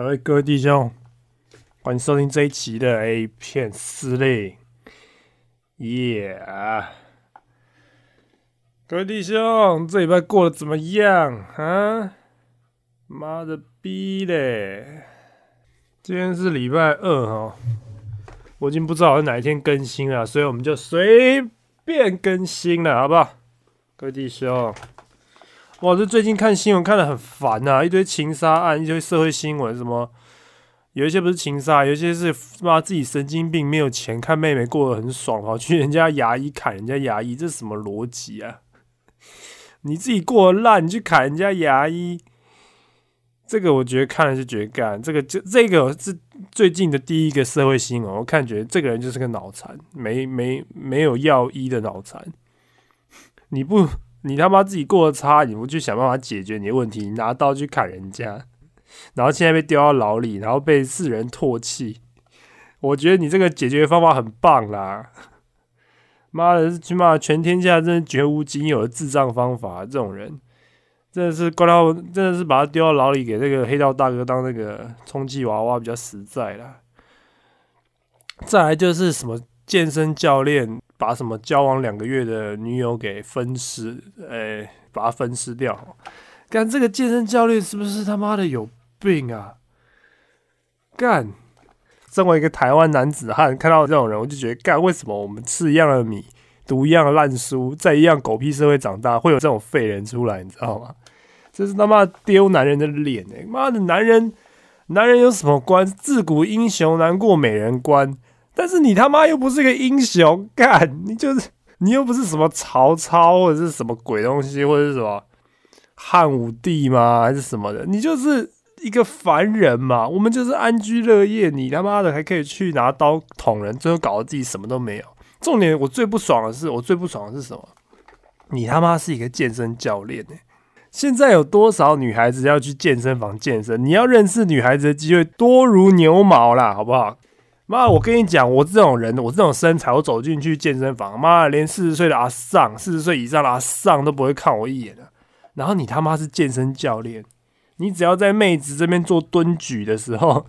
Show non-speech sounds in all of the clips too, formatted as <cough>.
各位各位弟兄，欢迎收听这一期的 A 片司令，耶！各位弟兄，这礼拜过得怎么样啊？妈的逼嘞！今天是礼拜二哈，我已经不知道是哪一天更新了，所以我们就随便更新了，好不好？各位弟兄。哇！这最近看新闻看得很烦呐，一堆情杀案，一堆社会新闻，什么有一些不是情杀，有一些是妈自己神经病，没有钱看妹妹过得很爽，跑去人家牙医砍人家牙医，这是什么逻辑啊？<laughs> 你自己过得烂，你去砍人家牙医，这个我觉得看了就觉得干，这个就这个是最近的第一个社会新闻，我看觉得这个人就是个脑残，没没没有药医的脑残，你不。你他妈自己过得差，你不去想办法解决你的问题，你拿刀去砍人家，然后现在被丢到牢里，然后被世人唾弃。我觉得你这个解决方法很棒啦！妈的，起码全天下真是绝无仅有的智障方法。这种人真的是关到，真的是把他丢到牢里，给那个黑道大哥当那个充气娃娃比较实在啦。再来就是什么健身教练。把什么交往两个月的女友给分尸，诶，把她分尸掉。干这个健身教练是不是他妈的有病啊？干，身为一个台湾男子汉，看到这种人，我就觉得干，为什么我们吃一样的米，读一样的烂书，在一样狗屁社会长大，会有这种废人出来？你知道吗？这是他妈丢男人的脸哎！妈的，男人，男人有什么关？自古英雄难过美人关。但是你他妈又不是个英雄，干你就是你又不是什么曹操或者是什么鬼东西，或者是什么汉武帝吗？还是什么的？你就是一个凡人嘛。我们就是安居乐业，你他妈的还可以去拿刀捅人，最后搞得自己什么都没有。重点我最不爽的是，我最不爽的是什么？你他妈是一个健身教练呢？现在有多少女孩子要去健身房健身？你要认识女孩子的机会多如牛毛啦，好不好？妈，我跟你讲，我这种人，我这种身材，我走进去健身房，妈，连四十岁的阿尚，四十岁以上的阿尚都不会看我一眼的。然后你他妈是健身教练，你只要在妹子这边做蹲举的时候，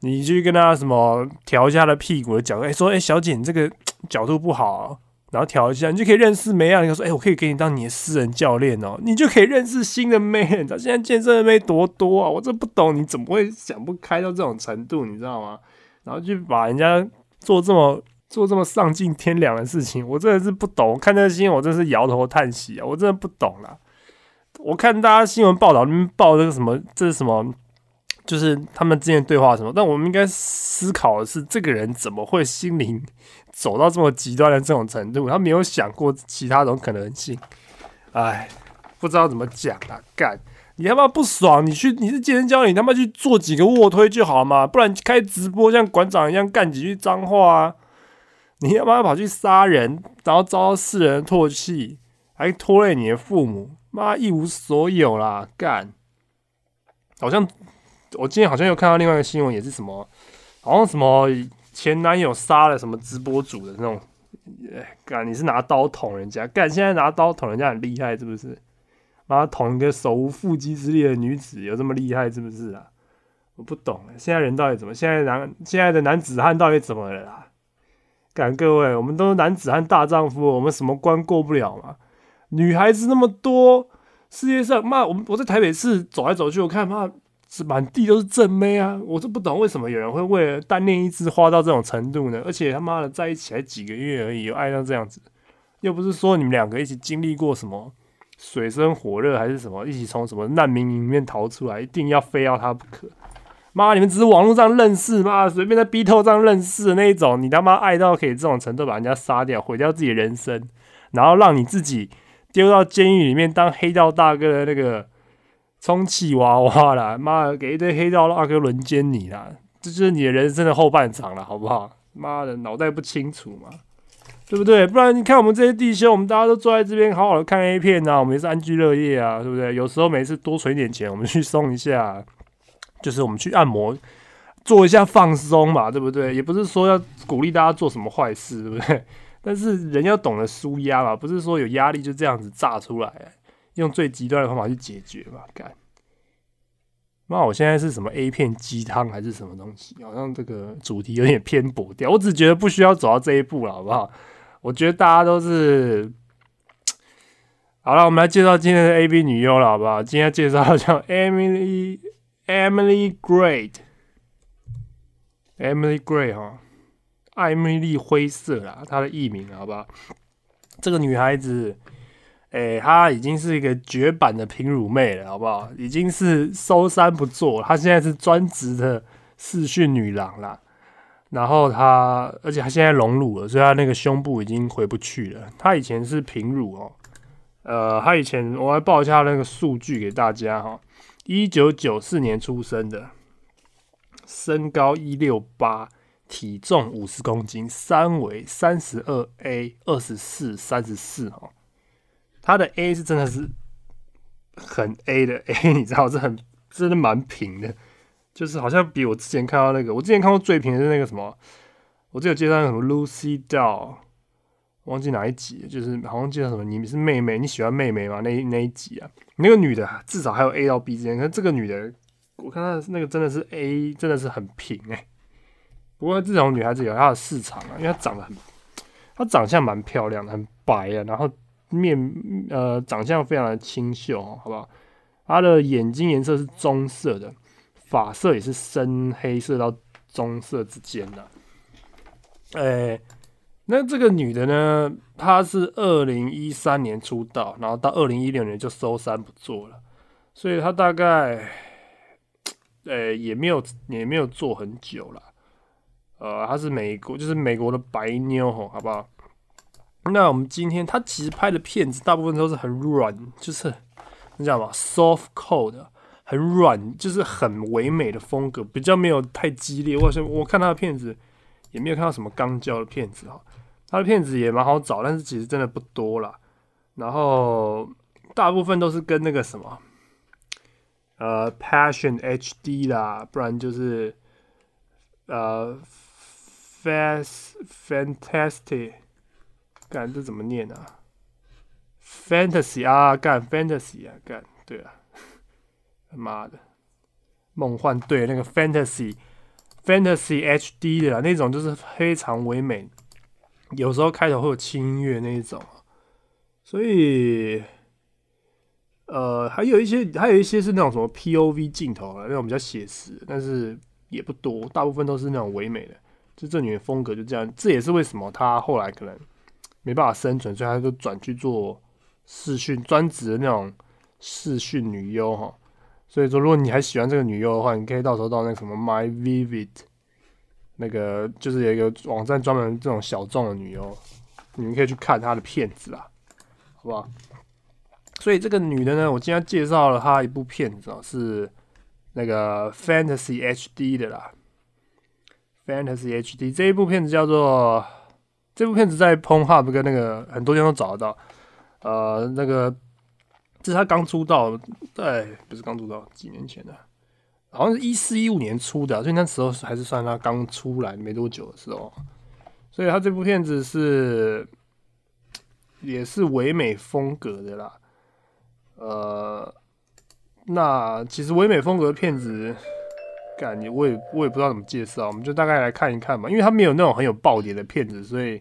你去跟她什么调一下她的屁股的角度，哎，说，哎，小姐，你这个角度不好，然后调一下，你就可以认识妹啊。你说，哎，我可以给你当你的私人教练哦，你就可以认识新的妹。你知道现在健身的妹多多啊，我这不懂，你怎么会想不开到这种程度，你知道吗？然后去把人家做这么做这么丧尽天良的事情，我真的是不懂。看这个新闻，我真是摇头叹息啊！我真的不懂啦。我看大家新闻报道那边报这个什么，这是什么？就是他们之间对话什么？但我们应该思考的是，这个人怎么会心灵走到这么极端的这种程度？他没有想过其他种可能性。哎，不知道怎么讲啊，干！你他妈不爽？你去你是健身教练，你他妈去做几个卧推就好嘛？不然开直播像馆长一样干几句脏话啊？你他妈跑去杀人，然后遭到世人唾弃，还拖累你的父母，妈一无所有啦！干，好像我今天好像又看到另外一个新闻，也是什么，好像什么前男友杀了什么直播主的那种，干你是拿刀捅人家，干现在拿刀捅人家很厉害是不是？妈，捅一个手无缚鸡之力的女子有这么厉害是不是啊？我不懂，现在人到底怎么？现在男现在的男子汉到底怎么了啦？感各位，我们都是男子汉大丈夫，我们什么关过不了嘛？女孩子那么多，世界上妈，我我在台北市走来走去，我看妈是满地都是正妹啊！我就不懂为什么有人会为了单恋一枝花到这种程度呢？而且他妈的在一起才几个月而已，有爱到这样子，又不是说你们两个一起经历过什么？水深火热还是什么？一起从什么难民营里面逃出来，一定要非要他不可！妈，你们只是网络上认识，妈随便在 B 头上认识的那一种，你他妈爱到可以这种程度，把人家杀掉，毁掉自己的人生，然后让你自己丢到监狱里面当黑道大哥的那个充气娃娃啦！妈的，给一堆黑道大哥轮奸你啦！这就是你的人生的后半场了，好不好？妈的，脑袋不清楚吗？对不对？不然你看我们这些弟兄，我们大家都坐在这边好好的看 A 片啊，我们也是安居乐业啊，对不对？有时候每次多存点钱，我们去松一下，就是我们去按摩，做一下放松嘛，对不对？也不是说要鼓励大家做什么坏事，对不对？但是人要懂得舒压嘛，不是说有压力就这样子炸出来，用最极端的方法去解决嘛，干。那我现在是什么 A 片鸡汤还是什么东西？好像这个主题有点偏薄掉。我只觉得不需要走到这一步了，好不好？我觉得大家都是好了。我们来介绍今天的 A B 女优了，好不好？今天介绍叫 Emily Emily Great，Emily Great 哈，艾米丽灰色啦，她的艺名好不好？这个女孩子。哎，她已经是一个绝版的平乳妹了，好不好？已经是收山不做，她现在是专职的视讯女郎啦。然后他，而且他现在隆乳了，所以他那个胸部已经回不去了。他以前是平乳哦，呃，他以前我来报一下那个数据给大家哈，一九九四年出生的，身高一六八，体重五十公斤，三围三十二 A，二十四三十四哈。他的 A 是真的是很 A 的 A，你知道，是很真的蛮平的，就是好像比我之前看到那个，我之前看过最平的是那个什么，我只有介绍什么 Lucy Doll，忘记哪一集，就是好像介绍什么你是妹妹，你喜欢妹妹吗？那那一集啊，那个女的至少还有 A 到 B 之间，可是这个女的，我看她那个真的是 A，真的是很平哎。不过这种女孩子有她的市场啊，因为她长得很，她长相蛮漂亮的，很白啊，然后。面呃，长相非常的清秀，好不好？她的眼睛颜色是棕色的，发色也是深黑色到棕色之间的。哎，那这个女的呢？她是二零一三年出道，然后到二零一六年就收山不做了，所以她大概，呃，也没有也没有做很久了。呃，她是美国，就是美国的白妞，好不好？那我们今天她其实拍的片子大部分都是很软，就是你知道吗？soft code，很软，就是很唯美的风格，比较没有太激烈。我像我看他的片子，也没有看到什么钢胶的片子哈。他的片子也蛮好找，但是其实真的不多啦。然后大部分都是跟那个什么，呃，Passion HD 啦，不然就是呃，Fast Fantastic。干这怎么念啊？Fantasy 啊，干 Fantasy 啊，干对啊，他妈的，梦幻对那个 Fantasy Fantasy HD 的那种，就是非常唯美，有时候开头会有轻音乐那一种，所以呃，还有一些还有一些是那种什么 POV 镜头啊，那种比较写实，但是也不多，大部分都是那种唯美的，就这女的风格就这样，这也是为什么她后来可能。没办法生存，所以她就转去做视讯专职的那种视讯女优哈。所以说，如果你还喜欢这个女优的话，你可以到时候到那个什么 My Vivid 那个，就是有一个网站专门这种小众的女优，你们可以去看她的片子啊，好不好？所以这个女的呢，我今天介绍了她一部片子啊，是那个 Fantasy HD 的啦，Fantasy HD 这一部片子叫做。这部片子在 PornHub 跟那个很多地方都找得到，呃，那个这是他刚出道，对，不是刚出道，几年前的，好像是一四一五年出的，所以那时候还是算他刚出来没多久的时候，所以他这部片子是也是唯美风格的啦，呃，那其实唯美风格的片子。感觉我也我也不知道怎么介绍，我们就大概来看一看吧。因为他没有那种很有爆点的片子，所以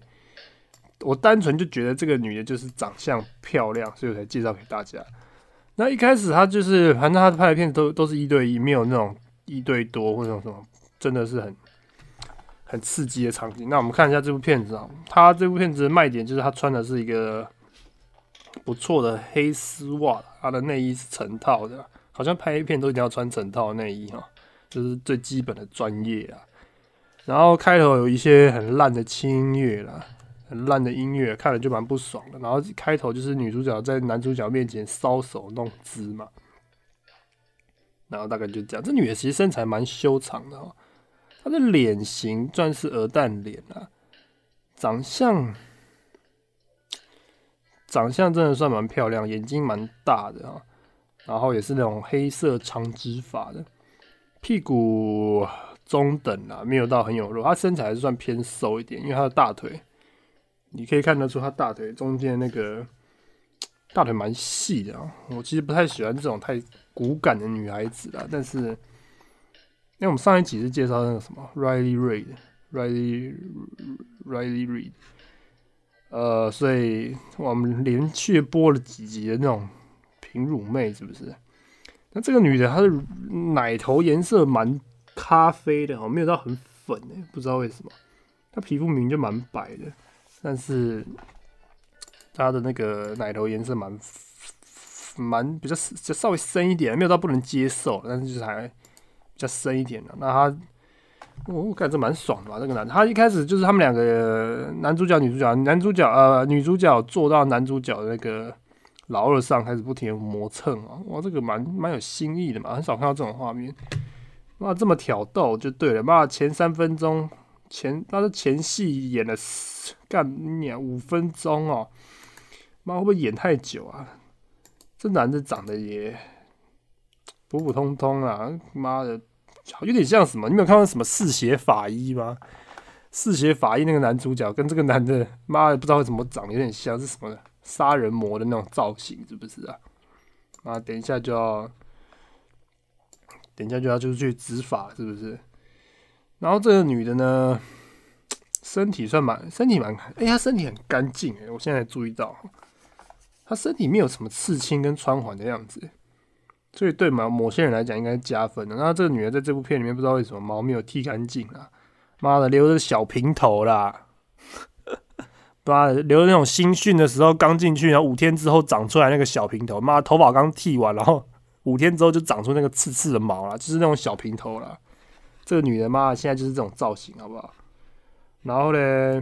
我单纯就觉得这个女的就是长相漂亮，所以我才介绍给大家。那一开始她就是，反正她拍的片子都都是一对一，没有那种一对多或者什么，真的是很很刺激的场景。那我们看一下这部片子啊，她这部片子的卖点就是她穿的是一个不错的黑丝袜，她的内衣是成套的，好像拍片都一定要穿成套内衣哈。就是最基本的专业啊，然后开头有一些很烂的轻音乐啦，很烂的音乐，看了就蛮不爽的。然后开头就是女主角在男主角面前搔首弄姿嘛，然后大概就这样。这女的其实身材蛮修长的哦，她的脸型算是鹅蛋脸啊，长相长相真的算蛮漂亮，眼睛蛮大的啊，然后也是那种黑色长直发的。屁股中等啊，没有到很有肉。他身材还是算偏瘦一点，因为他的大腿，你可以看得出他大腿中间那个 <tsk> 大腿蛮细的啊。我其实不太喜欢这种太骨感的女孩子啦，但是因为我们上一集是介绍那个什么 Riley Reid，Riley Riley Reid，呃，所以我们连续播了几集的那种平乳妹，是不是？那这个女的她的奶头颜色蛮咖啡的哦，没有到很粉诶，不知道为什么。她皮肤明明就蛮白的，但是她的那个奶头颜色蛮蛮比较稍微深一点，没有到不能接受，但是就是还比较深一点的。那她，我感觉蛮爽的吧？这个男，他一开始就是他们两个男主角、女主角，男主角呃女主角坐到男主角的那个。老二上开始不停的磨蹭啊，哇，这个蛮蛮有新意的嘛，很少看到这种画面。哇，这么挑逗就对了。妈，前三分钟前，他的前戏演了干你五分钟哦，妈会不会演太久啊？这男的长得也普普通通啊，妈的，有点像什么？你没有看到什么嗜血法医吗？嗜血法医那个男主角跟这个男的，妈的不知道怎么长，有点像是什么。杀人魔的那种造型是不是啊？啊，等一下就要，等一下就要就是去执法是不是？然后这个女的呢，<tsk> 身体算蛮身体蛮，哎，她身体很干净哎，我现在注意到，她身体没有什么刺青跟穿环的样子，所以对某某些人来讲应该是加分的。那这个女的在这部片里面不知道为什么毛没有剃干净啊？妈的，留着小平头啦！<laughs> 妈的，留着那种新训的时候刚进去，然后五天之后长出来那个小平头，妈头发刚剃完，然后五天之后就长出那个刺刺的毛了，就是那种小平头了。这个女人妈现在就是这种造型，好不好？然后呢，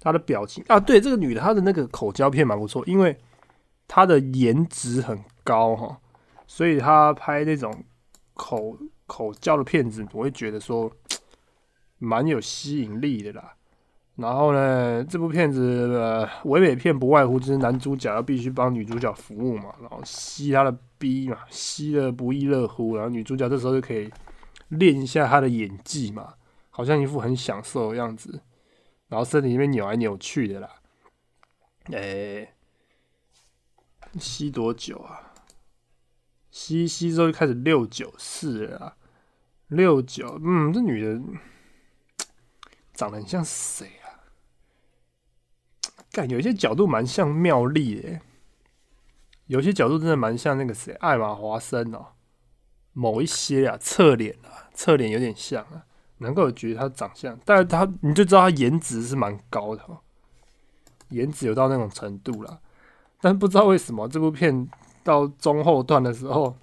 她的表情啊，对，这个女的她的那个口交片蛮不错，因为她的颜值很高哈，所以她拍那种口口交的片子，我会觉得说 <tsk> 蛮有吸引力的啦。然后呢，这部片子的唯美片不外乎就是男主角要必须帮女主角服务嘛，然后吸她的逼嘛，吸的不亦乐乎。然后女主角这时候就可以练一下她的演技嘛，好像一副很享受的样子。然后身体里面扭来扭去的啦，哎，吸多久啊？吸吸之后就开始六九四了，六九，嗯，这女的长得很像谁啊？感有些角度蛮像妙丽的，有些角度真的蛮像那个谁，艾玛华森哦。某一些啊，侧脸啊，侧脸有点像啊，能够觉得他长相，但是他你就知道他颜值是蛮高的，颜值有到那种程度了。但不知道为什么这部片到中后段的时候，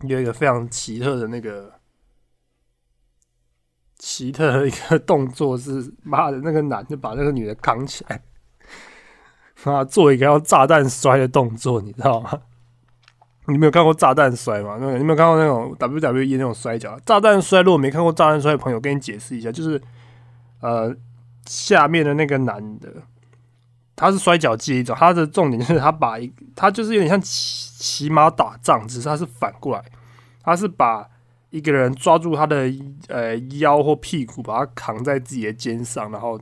有一个非常奇特的那个奇特的一个动作，是妈的那个男的把那个女的扛起来。<laughs> 啊，做一个要炸弹摔的动作，你知道吗？<laughs> 你没有看过炸弹摔吗？那你没有看过那种 WWE 那种摔跤？炸弹摔，如果没看过炸弹摔的朋友，跟你解释一下，就是呃，下面的那个男的，他是摔跤技一种，他的重点就是他把一，他就是有点像骑骑马打仗，只是他是反过来，他是把一个人抓住他的呃腰或屁股，把他扛在自己的肩上，然后。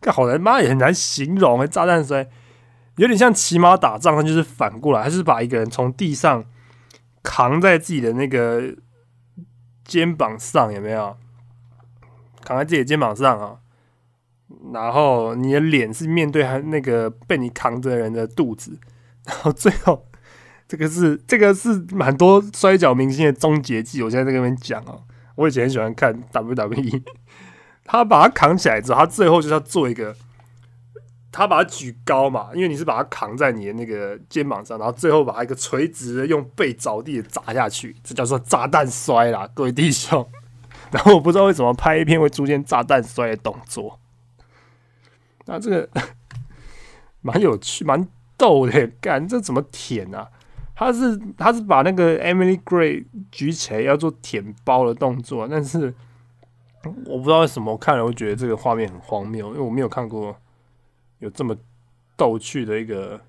看好难，妈也很难形容。炸弹摔有点像骑马打仗，它就是反过来，还是把一个人从地上扛在自己的那个肩膀上，有没有？扛在自己的肩膀上啊，然后你的脸是面对他那个被你扛着人的肚子，然后最后 <laughs> 这个是这个是蛮多摔跤明星的终结技。我现在在跟你们讲哦，我以前很喜欢看 WWE。他把他扛起来之后，他最后就是要做一个，他把它举高嘛，因为你是把它扛在你的那个肩膀上，然后最后把它一个垂直的用背着地砸下去，这叫做炸弹摔啦，各位弟兄。然后我不知道为什么拍一片会出现炸弹摔的动作，那这个蛮有趣、蛮逗的，干这怎么舔啊？他是他是把那个 Emily Gray 举起来要做舔包的动作，但是。我不知道为什么看了，我觉得这个画面很荒谬，因为我没有看过有这么逗趣的一个。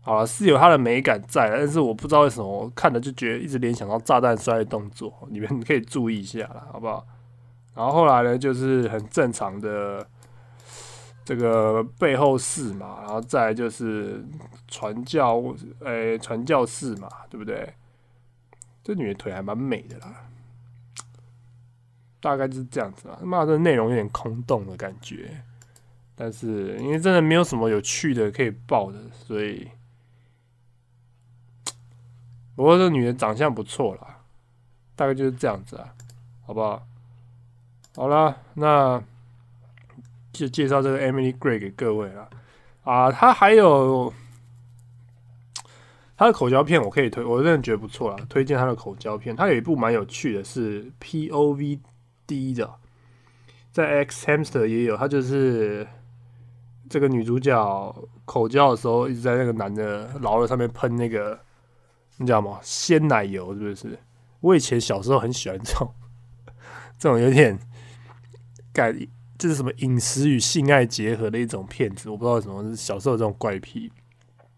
好了，是有它的美感在，但是我不知道为什么我看了就觉得一直联想到炸弹摔的动作，你们可以注意一下了，好不好？然后后来呢，就是很正常的这个背后式嘛，然后再就是传教，诶，传教士嘛，对不对？这女的腿还蛮美的啦，大概就是这样子啊。骂的，内容有点空洞的感觉，但是因为真的没有什么有趣的可以报的，所以不过这女的长相不错啦，大概就是这样子啊，好不好？好了，那。就介绍这个 Emily Gray 给各位了啊，她还有她的口胶片，我可以推，我真的觉得不错啦，推荐她的口胶片。她有一部蛮有趣的，是 P O V 第一的，在 X Hamster 也有，他就是这个女主角口交的时候，一直在那个男的老二上面喷那个，你知道吗？鲜奶油是不是？我以前小时候很喜欢这种，<laughs> 这种有点感。这是什么饮食与性爱结合的一种骗子？我不知道什么，是小时候这种怪癖，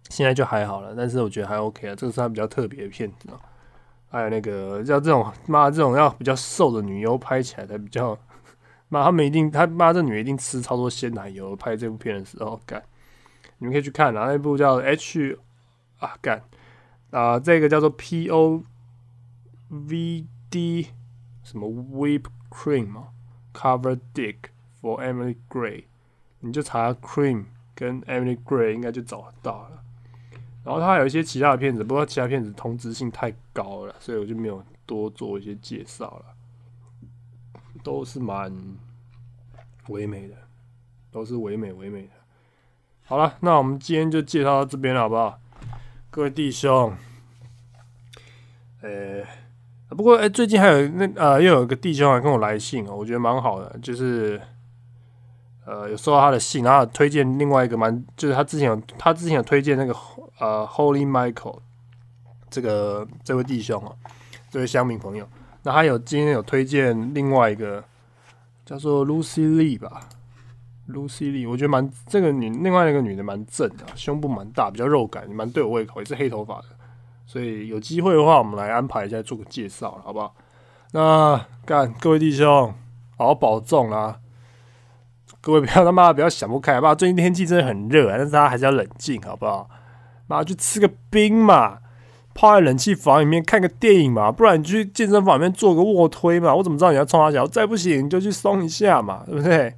现在就还好了。但是我觉得还 OK 啊，这个是他比较特别的骗子啊。还有那个叫这种妈，这种要比较瘦的女优拍起来才比较 <laughs> 妈，他们一定他妈这女一定吃超多鲜奶油拍这部片的时候干。你们可以去看啊，那部叫 H 啊干啊，这个叫做 P O V D 什么 Whip Cream 嘛，Cover Dick。For Emily Gray，你就查 Cream 跟 Emily Gray 应该就找得到了。然后他还有一些其他的片子，不过其他片子同质性太高了，所以我就没有多做一些介绍了。都是蛮唯美的，都是唯美唯美的。好了，那我们今天就介绍到这边了，好不好？各位弟兄，呃，不过哎，最近还有那呃，又有一个弟兄还跟我来信哦，我觉得蛮好的，就是。呃，有收到他的信，然后推荐另外一个蛮，就是他之前有他之前有推荐那个呃，Holy Michael 这个这位弟兄啊，这位乡民朋友，那他有今天有推荐另外一个叫做 Lucy Lee 吧，Lucy Lee，我觉得蛮这个女另外一个女的蛮正的，胸部蛮大，比较肉感，蛮对我胃口，也是黑头发的，所以有机会的话，我们来安排一下做个介绍，好不好？那干各位弟兄，好好保重啦。各位不要他妈不要想不开，好不好？最近天气真的很热，但是大家还是要冷静，好不好？妈去吃个冰嘛，泡在冷气房里面看个电影嘛，不然你去健身房里面做个卧推嘛。我怎么知道你要冲他脚？再不行就去松一下嘛，对不对？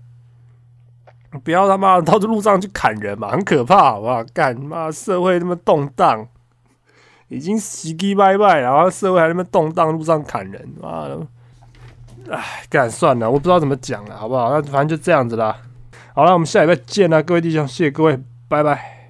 不要他妈到这路上去砍人嘛，很可怕，好不好？干妈社会那么动荡，已经死鸡拜拜，然后社会还那么动荡，路上砍人，妈的！唉，干算了，我不知道怎么讲了，好不好？那反正就这样子啦。好了，我们下礼拜见啦，各位弟兄，谢谢各位，拜拜。